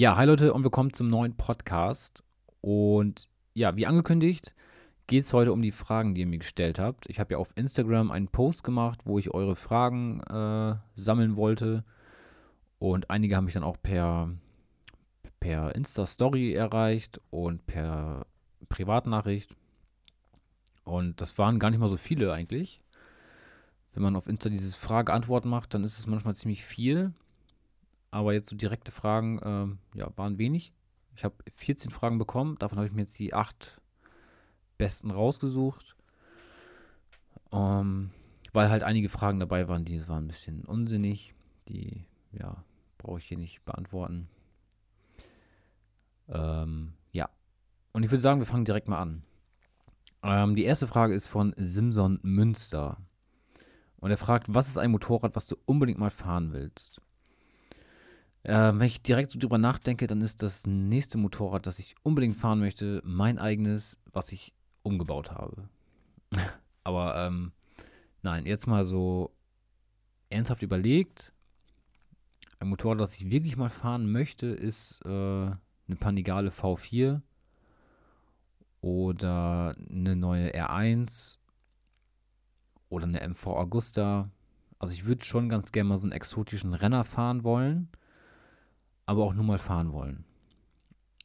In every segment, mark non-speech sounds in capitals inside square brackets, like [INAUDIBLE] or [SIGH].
Ja, hi Leute und willkommen zum neuen Podcast. Und ja, wie angekündigt, geht es heute um die Fragen, die ihr mir gestellt habt. Ich habe ja auf Instagram einen Post gemacht, wo ich eure Fragen äh, sammeln wollte. Und einige haben mich dann auch per, per Insta-Story erreicht und per Privatnachricht. Und das waren gar nicht mal so viele eigentlich. Wenn man auf Insta dieses Frage-Antwort macht, dann ist es manchmal ziemlich viel. Aber jetzt so direkte Fragen ähm, ja, waren wenig. Ich habe 14 Fragen bekommen. Davon habe ich mir jetzt die acht besten rausgesucht. Ähm, weil halt einige Fragen dabei waren, die waren ein bisschen unsinnig. Die, ja, brauche ich hier nicht beantworten. Ähm, ja. Und ich würde sagen, wir fangen direkt mal an. Ähm, die erste Frage ist von Simson Münster. Und er fragt, was ist ein Motorrad, was du unbedingt mal fahren willst? Äh, wenn ich direkt so drüber nachdenke, dann ist das nächste Motorrad, das ich unbedingt fahren möchte, mein eigenes, was ich umgebaut habe. [LAUGHS] Aber ähm, nein, jetzt mal so ernsthaft überlegt. Ein Motorrad, das ich wirklich mal fahren möchte, ist äh, eine Panigale V4 oder eine neue R1 oder eine MV Augusta. Also ich würde schon ganz gerne mal so einen exotischen Renner fahren wollen aber auch nur mal fahren wollen.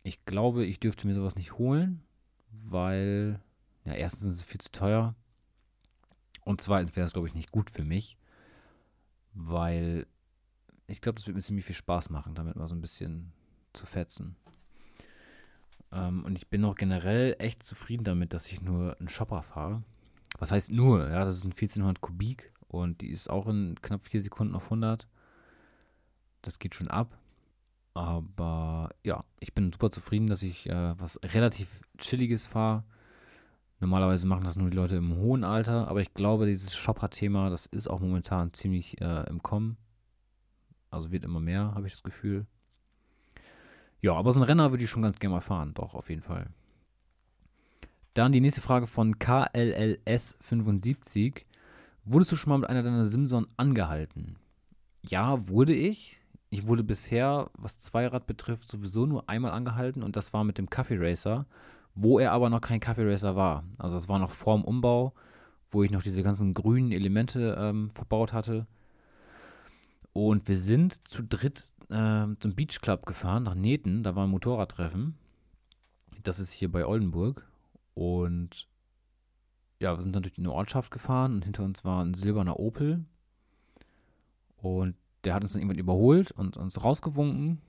Ich glaube, ich dürfte mir sowas nicht holen, weil, ja, erstens ist es viel zu teuer und zweitens wäre es, glaube ich, nicht gut für mich, weil ich glaube, das wird mir ziemlich viel Spaß machen, damit mal so ein bisschen zu fetzen. Ähm, und ich bin auch generell echt zufrieden damit, dass ich nur einen Shopper fahre. Was heißt nur? Ja, das ist ein 1400 Kubik und die ist auch in knapp vier Sekunden auf 100. Das geht schon ab. Aber ja, ich bin super zufrieden, dass ich äh, was relativ Chilliges fahre. Normalerweise machen das nur die Leute im hohen Alter, aber ich glaube, dieses Shopper-Thema, das ist auch momentan ziemlich äh, im Kommen. Also wird immer mehr, habe ich das Gefühl. Ja, aber so ein Renner würde ich schon ganz gerne mal fahren, doch, auf jeden Fall. Dann die nächste Frage von KLLS75. Wurdest du schon mal mit einer deiner Simson angehalten? Ja, wurde ich. Ich wurde bisher, was Zweirad betrifft, sowieso nur einmal angehalten und das war mit dem Kaffee Racer, wo er aber noch kein Kaffee Racer war. Also es war noch vorm Umbau, wo ich noch diese ganzen grünen Elemente ähm, verbaut hatte. Und wir sind zu dritt äh, zum Beach Club gefahren, nach Neten. Da war ein Motorradtreffen. Das ist hier bei Oldenburg. Und ja, wir sind dann durch die Ortschaft gefahren und hinter uns war ein silberner Opel. Und der hat uns dann irgendwann überholt und uns rausgewunken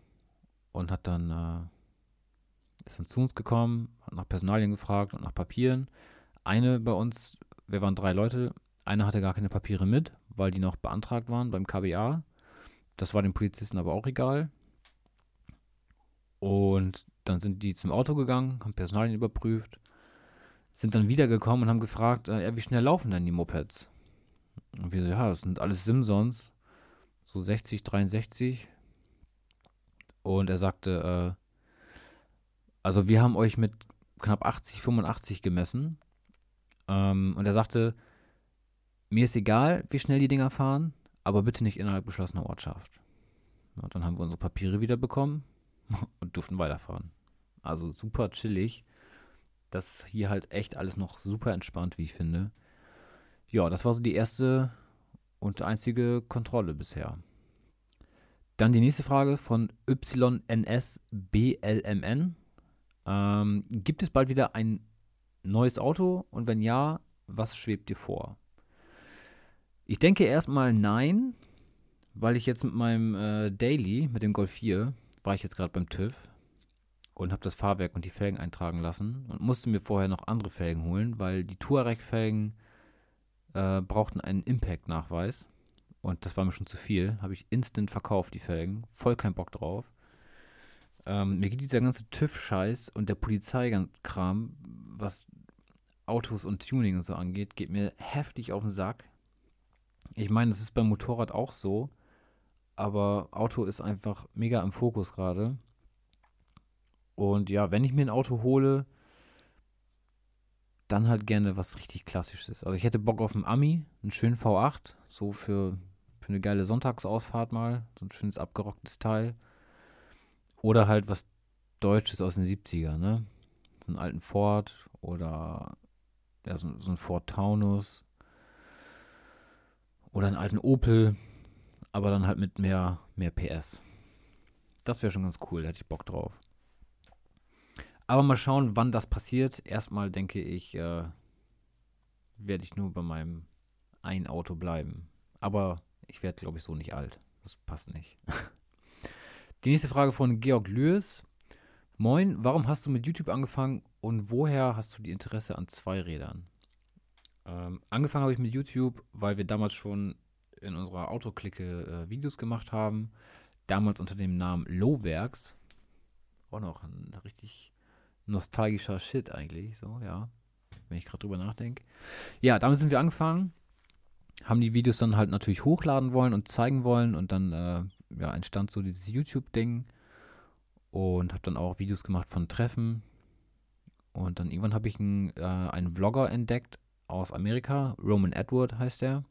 und hat dann, äh, ist dann zu uns gekommen, hat nach Personalien gefragt und nach Papieren. Eine bei uns, wir waren drei Leute, eine hatte gar keine Papiere mit, weil die noch beantragt waren beim KBA. Das war den Polizisten aber auch egal. Und dann sind die zum Auto gegangen, haben Personalien überprüft, sind dann wiedergekommen und haben gefragt, äh, wie schnell laufen denn die Mopeds? Und wir so, ja, das sind alles Simsons so 60, 63. Und er sagte, äh, also wir haben euch mit knapp 80, 85 gemessen. Ähm, und er sagte, mir ist egal, wie schnell die Dinger fahren, aber bitte nicht innerhalb geschlossener Ortschaft. Und dann haben wir unsere Papiere wieder bekommen [LAUGHS] und durften weiterfahren. Also super chillig. Das hier halt echt alles noch super entspannt, wie ich finde. Ja, das war so die erste und einzige Kontrolle bisher. Dann die nächste Frage von YNSBLMN. Ähm, gibt es bald wieder ein neues Auto? Und wenn ja, was schwebt dir vor? Ich denke erstmal nein, weil ich jetzt mit meinem äh, Daily, mit dem Golf 4, war ich jetzt gerade beim TÜV und habe das Fahrwerk und die Felgen eintragen lassen und musste mir vorher noch andere Felgen holen, weil die Touareg-Felgen äh, brauchten einen Impact-Nachweis. Und das war mir schon zu viel. Habe ich instant verkauft, die Felgen. Voll kein Bock drauf. Ähm, mir geht dieser ganze TÜV-Scheiß und der Polizeikram, was Autos und Tuning und so angeht, geht mir heftig auf den Sack. Ich meine, das ist beim Motorrad auch so. Aber Auto ist einfach mega im Fokus gerade. Und ja, wenn ich mir ein Auto hole, dann halt gerne was richtig Klassisches. Also ich hätte Bock auf einen Ami, einen schönen V8, so für, für eine geile Sonntagsausfahrt mal, so ein schönes abgerocktes Teil. Oder halt was Deutsches aus den 70ern, ne? So einen alten Ford oder ja, so, so ein Ford Taunus oder einen alten Opel, aber dann halt mit mehr, mehr PS. Das wäre schon ganz cool, da hätte ich Bock drauf. Aber mal schauen, wann das passiert. Erstmal denke ich, äh, werde ich nur bei meinem ein Auto bleiben. Aber ich werde, glaube ich, so nicht alt. Das passt nicht. [LAUGHS] Die nächste Frage von Georg Lües. Moin, warum hast du mit YouTube angefangen und woher hast du die Interesse an Zweirädern? Ähm, angefangen habe ich mit YouTube, weil wir damals schon in unserer Autoklicke äh, Videos gemacht haben. Damals unter dem Namen Lowwerks. Auch noch ein richtig nostalgischer Shit eigentlich, so, ja. Wenn ich gerade drüber nachdenke. Ja, damit sind wir angefangen. Haben die Videos dann halt natürlich hochladen wollen und zeigen wollen und dann äh, ja, entstand so dieses YouTube-Ding und habe dann auch Videos gemacht von Treffen. Und dann irgendwann habe ich einen, äh, einen Vlogger entdeckt aus Amerika, Roman Edward heißt der.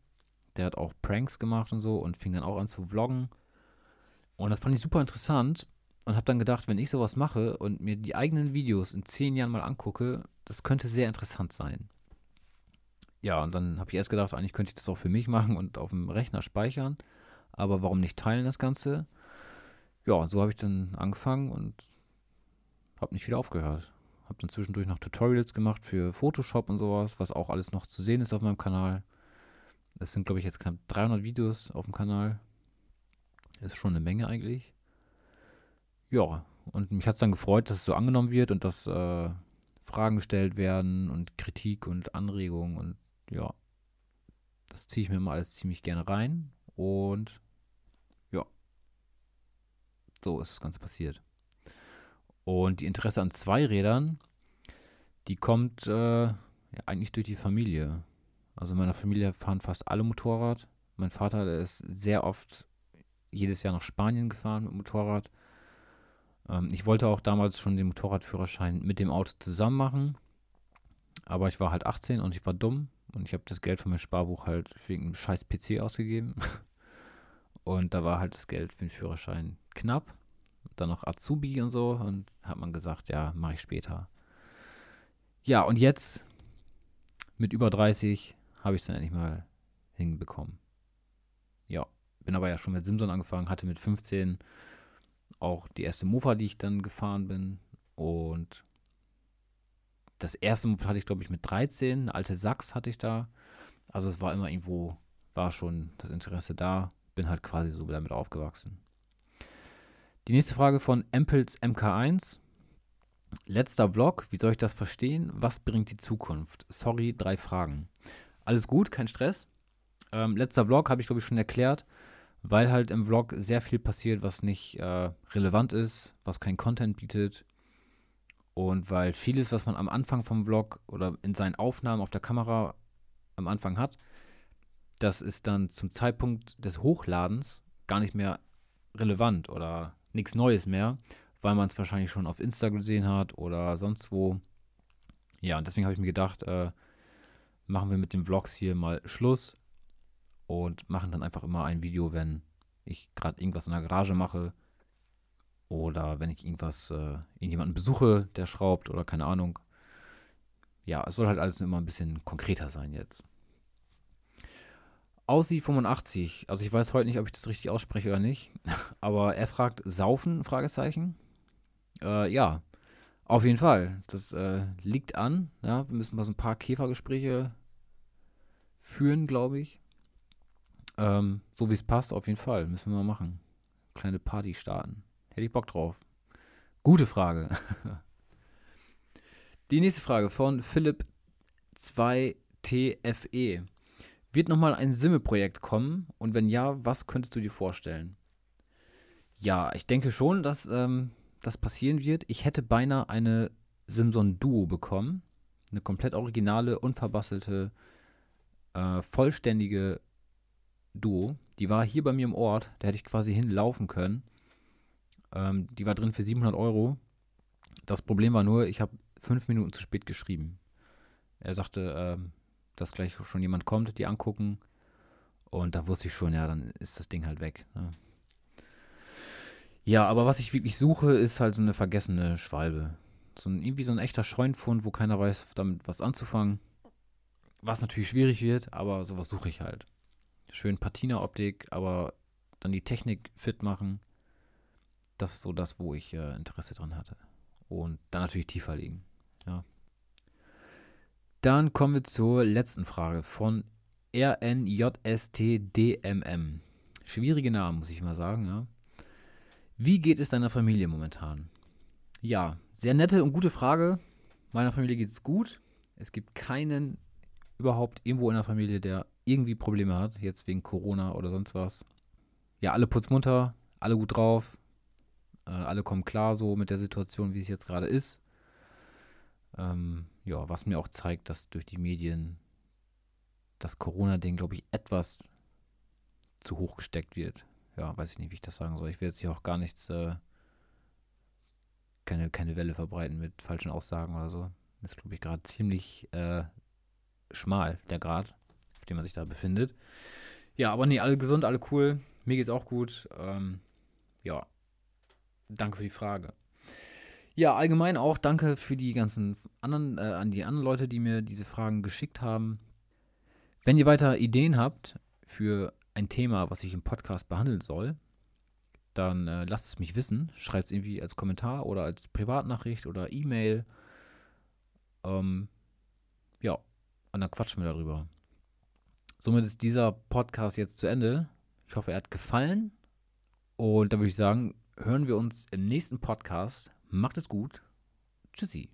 Der hat auch Pranks gemacht und so und fing dann auch an zu vloggen. Und das fand ich super interessant und habe dann gedacht, wenn ich sowas mache und mir die eigenen Videos in zehn Jahren mal angucke, das könnte sehr interessant sein. Ja, und dann habe ich erst gedacht, eigentlich könnte ich das auch für mich machen und auf dem Rechner speichern. Aber warum nicht teilen das Ganze? Ja, so habe ich dann angefangen und habe nicht wieder aufgehört. Habe dann zwischendurch noch Tutorials gemacht für Photoshop und sowas, was auch alles noch zu sehen ist auf meinem Kanal. Es sind, glaube ich, jetzt knapp 300 Videos auf dem Kanal. Ist schon eine Menge eigentlich. Ja, und mich hat es dann gefreut, dass es so angenommen wird und dass äh, Fragen gestellt werden und Kritik und Anregungen und ja, das ziehe ich mir mal alles ziemlich gerne rein und ja, so ist das Ganze passiert. Und die Interesse an Zweirädern, die kommt äh, ja, eigentlich durch die Familie. Also in meiner Familie fahren fast alle Motorrad. Mein Vater, der ist sehr oft jedes Jahr nach Spanien gefahren mit Motorrad. Ähm, ich wollte auch damals schon den Motorradführerschein mit dem Auto zusammen machen. Aber ich war halt 18 und ich war dumm. Und ich habe das Geld von meinem Sparbuch halt wegen einem scheiß PC ausgegeben. [LAUGHS] Und da war halt das Geld für den Führerschein knapp. Dann noch Azubi und so. Und hat man gesagt, ja, mache ich später. Ja, und jetzt, mit über 30, habe ich es dann endlich mal hinbekommen. Ja, bin aber ja schon mit Simson angefangen, hatte mit 15 auch die erste Mofa, die ich dann gefahren bin. Und das erste Moped hatte ich, glaube ich, mit 13. Eine alte Sachs hatte ich da. Also es war immer irgendwo, war schon das Interesse da. Bin halt quasi so damit aufgewachsen. Die nächste Frage von Empels MK1. Letzter Vlog, wie soll ich das verstehen? Was bringt die Zukunft? Sorry, drei Fragen. Alles gut, kein Stress. Ähm, letzter Vlog habe ich, glaube ich, schon erklärt, weil halt im Vlog sehr viel passiert, was nicht äh, relevant ist, was kein Content bietet. Und weil vieles, was man am Anfang vom Vlog oder in seinen Aufnahmen auf der Kamera am Anfang hat, das ist dann zum Zeitpunkt des Hochladens gar nicht mehr relevant oder nichts Neues mehr, weil man es wahrscheinlich schon auf Insta gesehen hat oder sonst wo. Ja, und deswegen habe ich mir gedacht, äh, machen wir mit den Vlogs hier mal Schluss und machen dann einfach immer ein Video, wenn ich gerade irgendwas in der Garage mache oder wenn ich irgendwas, äh, irgendjemanden besuche, der schraubt oder keine Ahnung. Ja, es soll halt alles immer ein bisschen konkreter sein jetzt. Aussie 85, also ich weiß heute nicht, ob ich das richtig ausspreche oder nicht, [LAUGHS] aber er fragt, saufen, Fragezeichen. Äh, ja, auf jeden Fall, das äh, liegt an, ja, wir müssen mal so ein paar Käfergespräche führen, glaube ich. Ähm, so wie es passt, auf jeden Fall, müssen wir mal machen. Kleine Party starten. Hätte ich Bock drauf. Gute Frage. [LAUGHS] Die nächste Frage von Philipp 2TFE. Wird nochmal ein Simme-Projekt kommen? Und wenn ja, was könntest du dir vorstellen? Ja, ich denke schon, dass ähm, das passieren wird. Ich hätte beinahe eine Simson Duo bekommen. Eine komplett originale, unverbastelte, äh, vollständige Duo. Die war hier bei mir im Ort. Da hätte ich quasi hinlaufen können. Ähm, die war drin für 700 Euro. Das Problem war nur, ich habe fünf Minuten zu spät geschrieben. Er sagte, ähm, dass gleich schon jemand kommt, die angucken. Und da wusste ich schon, ja, dann ist das Ding halt weg. Ne? Ja, aber was ich wirklich suche, ist halt so eine vergessene Schwalbe. So ein, irgendwie so ein echter Scheunfund, wo keiner weiß, damit was anzufangen. Was natürlich schwierig wird, aber sowas suche ich halt. Schön Patina-Optik, aber dann die Technik fit machen. Das ist so das, wo ich äh, Interesse dran hatte. Und dann natürlich tiefer liegen. Ja. Dann kommen wir zur letzten Frage von RNJSTDMM. Schwierige Namen, muss ich mal sagen, ja. Wie geht es deiner Familie momentan? Ja, sehr nette und gute Frage. Meiner Familie geht es gut. Es gibt keinen überhaupt irgendwo in der Familie, der irgendwie Probleme hat, jetzt wegen Corona oder sonst was. Ja, alle putzmunter, alle gut drauf, äh, alle kommen klar so mit der Situation, wie es jetzt gerade ist. Ähm, ja, was mir auch zeigt, dass durch die Medien das Corona-Ding, glaube ich, etwas zu hoch gesteckt wird. Ja, weiß ich nicht, wie ich das sagen soll. Ich will jetzt hier auch gar nichts, äh, keine, keine Welle verbreiten mit falschen Aussagen oder so. Das ist, glaube ich, gerade ziemlich äh, schmal, der Grad, auf dem man sich da befindet. Ja, aber nee, alle gesund, alle cool. Mir geht's auch gut. Ähm, ja, danke für die Frage. Ja, allgemein auch danke für die ganzen anderen, äh, an die anderen Leute, die mir diese Fragen geschickt haben. Wenn ihr weiter Ideen habt für ein Thema, was ich im Podcast behandeln soll, dann äh, lasst es mich wissen. Schreibt es irgendwie als Kommentar oder als Privatnachricht oder E-Mail. Ähm, ja, und dann quatschen wir darüber. Somit ist dieser Podcast jetzt zu Ende. Ich hoffe, er hat gefallen. Und da würde ich sagen, hören wir uns im nächsten Podcast. Macht es gut. Tschüssi.